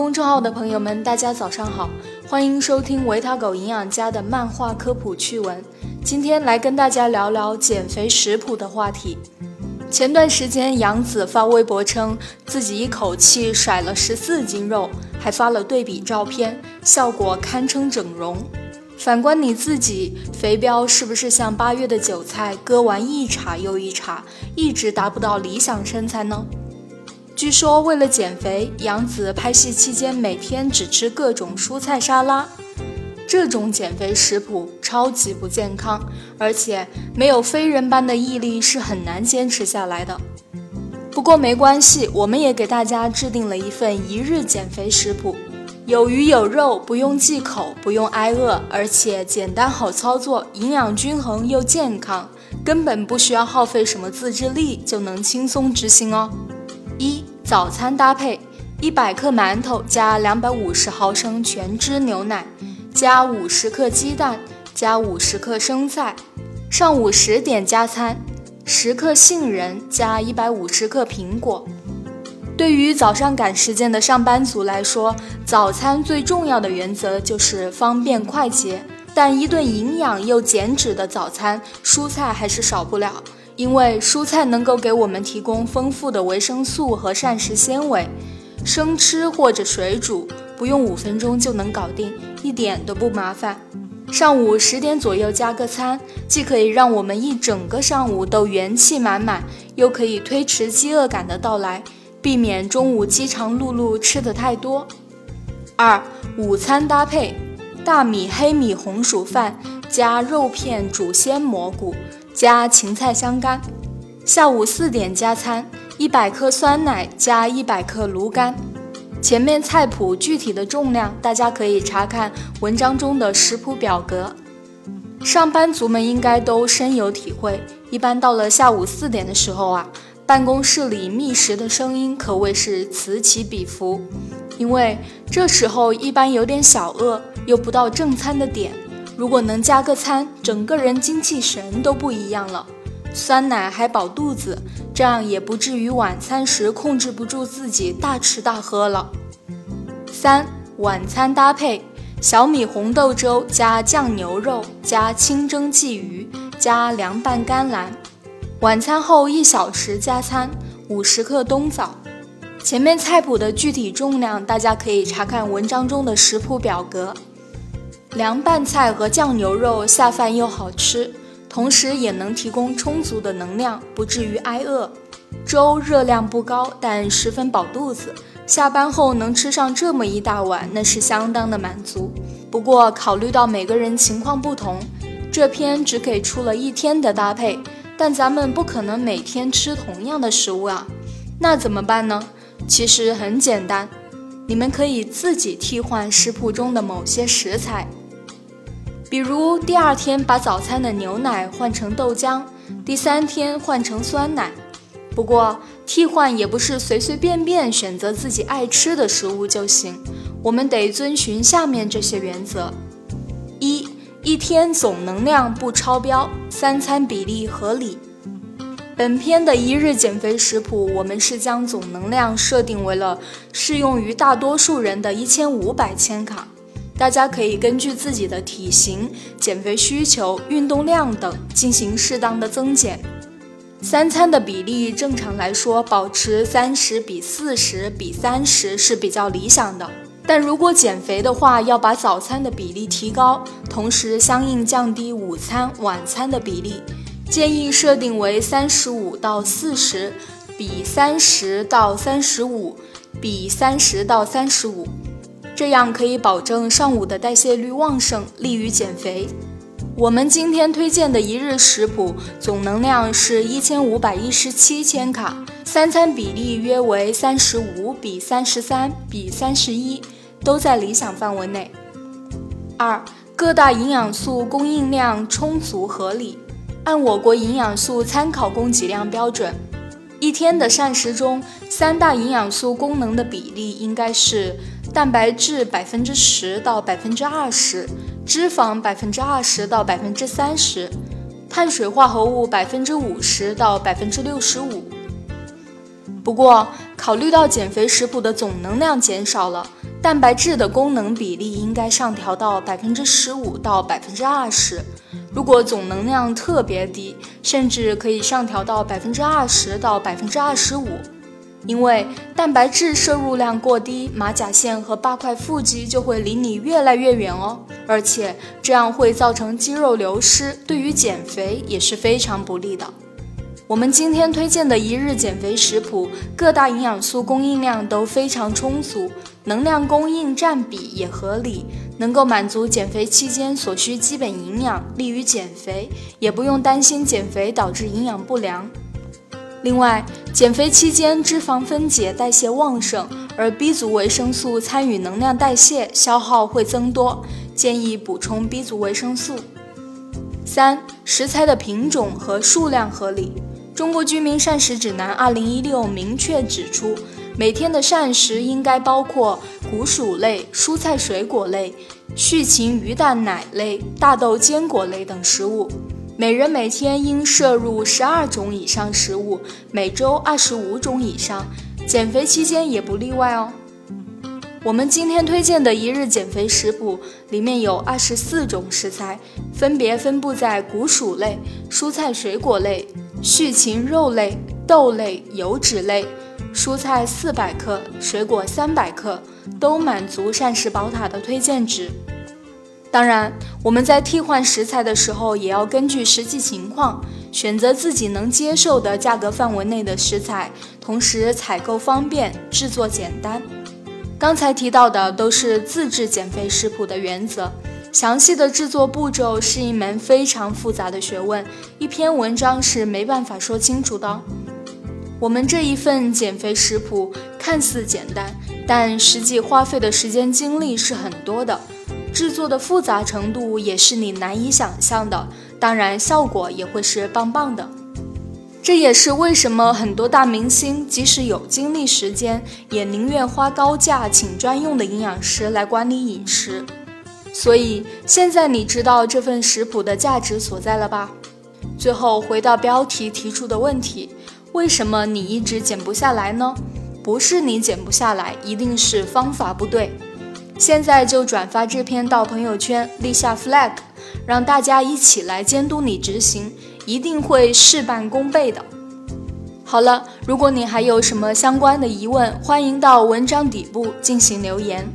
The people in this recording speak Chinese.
公众号的朋友们，大家早上好，欢迎收听维他狗营养家的漫画科普趣闻。今天来跟大家聊聊减肥食谱的话题。前段时间，杨紫发微博称自己一口气甩了十四斤肉，还发了对比照片，效果堪称整容。反观你自己，肥膘是不是像八月的韭菜，割完一茬又一茬，一直达不到理想身材呢？据说为了减肥，杨紫拍戏期间每天只吃各种蔬菜沙拉。这种减肥食谱超级不健康，而且没有非人般的毅力是很难坚持下来的。不过没关系，我们也给大家制定了一份一日减肥食谱，有鱼有肉，不用忌口，不用挨饿，而且简单好操作，营养均衡又健康，根本不需要耗费什么自制力就能轻松执行哦。一早餐搭配：一百克馒头加两百五十毫升全脂牛奶，加五十克鸡蛋，加五十克生菜。上午十点加餐：十克杏仁加一百五十克苹果。对于早上赶时间的上班族来说，早餐最重要的原则就是方便快捷。但一顿营养又减脂的早餐，蔬菜还是少不了。因为蔬菜能够给我们提供丰富的维生素和膳食纤维，生吃或者水煮，不用五分钟就能搞定，一点都不麻烦。上午十点左右加个餐，既可以让我们一整个上午都元气满满，又可以推迟饥饿感的到来，避免中午饥肠辘辘吃的太多。二、午餐搭配：大米黑米红薯饭加肉片煮鲜蘑菇。加芹菜香干，下午四点加餐，一百克酸奶加一百克芦柑。前面菜谱具体的重量，大家可以查看文章中的食谱表格。上班族们应该都深有体会，一般到了下午四点的时候啊，办公室里觅食的声音可谓是此起彼伏，因为这时候一般有点小饿，又不到正餐的点。如果能加个餐，整个人精气神都不一样了。酸奶还饱肚子，这样也不至于晚餐时控制不住自己大吃大喝了。三晚餐搭配：小米红豆粥加酱牛肉加清蒸鲫鱼加凉拌甘蓝。晚餐后一小时加餐，五十克冬枣。前面菜谱的具体重量，大家可以查看文章中的食谱表格。凉拌菜和酱牛肉下饭又好吃，同时也能提供充足的能量，不至于挨饿。粥热量不高，但十分饱肚子。下班后能吃上这么一大碗，那是相当的满足。不过考虑到每个人情况不同，这篇只给出了一天的搭配。但咱们不可能每天吃同样的食物啊，那怎么办呢？其实很简单，你们可以自己替换食谱中的某些食材。比如第二天把早餐的牛奶换成豆浆，第三天换成酸奶。不过替换也不是随随便便选择自己爱吃的食物就行，我们得遵循下面这些原则：一、一天总能量不超标，三餐比例合理。本篇的一日减肥食谱，我们是将总能量设定为了适用于大多数人的一千五百千卡。大家可以根据自己的体型、减肥需求、运动量等进行适当的增减。三餐的比例正常来说保持三十比四十比三十是比较理想的。但如果减肥的话，要把早餐的比例提高，同时相应降低午餐、晚餐的比例，建议设定为三十五到四十比三十到三十五比三十到三十五。这样可以保证上午的代谢率旺盛，利于减肥。我们今天推荐的一日食谱总能量是一千五百一十七千卡，三餐比例约为三十五比三十三比三十一，都在理想范围内。二、各大营养素供应量充足合理，按我国营养素参考供给量标准，一天的膳食中三大营养素功能的比例应该是。蛋白质百分之十到百分之二十，脂肪百分之二十到百分之三十，碳水化合物百分之五十到百分之六十五。不过，考虑到减肥食谱的总能量减少了，蛋白质的功能比例应该上调到百分之十五到百分之二十。如果总能量特别低，甚至可以上调到百分之二十到百分之二十五。因为蛋白质摄入量过低，马甲线和八块腹肌就会离你越来越远哦，而且这样会造成肌肉流失，对于减肥也是非常不利的。我们今天推荐的一日减肥食谱，各大营养素供应量都非常充足，能量供应占比也合理，能够满足减肥期间所需基本营养，利于减肥，也不用担心减肥导致营养不良。另外，减肥期间脂肪分解代谢旺盛，而 B 族维生素参与能量代谢，消耗会增多，建议补充 B 族维生素。三、食材的品种和数量合理。中国居民膳食指南二零一六明确指出，每天的膳食应该包括谷薯类、蔬菜水果类、畜禽鱼蛋奶类、大豆坚果类等食物。每人每天应摄入十二种以上食物，每周二十五种以上，减肥期间也不例外哦。我们今天推荐的一日减肥食谱里面有二十四种食材，分别分布在谷薯类、蔬菜水果类。畜禽肉类、豆类、油脂类、蔬菜四百克、水果三百克，都满足膳食宝塔的推荐值。当然，我们在替换食材的时候，也要根据实际情况，选择自己能接受的价格范围内的食材，同时采购方便、制作简单。刚才提到的都是自制减肥食谱的原则。详细的制作步骤是一门非常复杂的学问，一篇文章是没办法说清楚的。我们这一份减肥食谱看似简单，但实际花费的时间精力是很多的，制作的复杂程度也是你难以想象的。当然，效果也会是棒棒的。这也是为什么很多大明星即使有精力时间，也宁愿花高价请专用的营养师来管理饮食。所以现在你知道这份食谱的价值所在了吧？最后回到标题提出的问题：为什么你一直减不下来呢？不是你减不下来，一定是方法不对。现在就转发这篇到朋友圈，立下 flag，让大家一起来监督你执行，一定会事半功倍的。好了，如果你还有什么相关的疑问，欢迎到文章底部进行留言。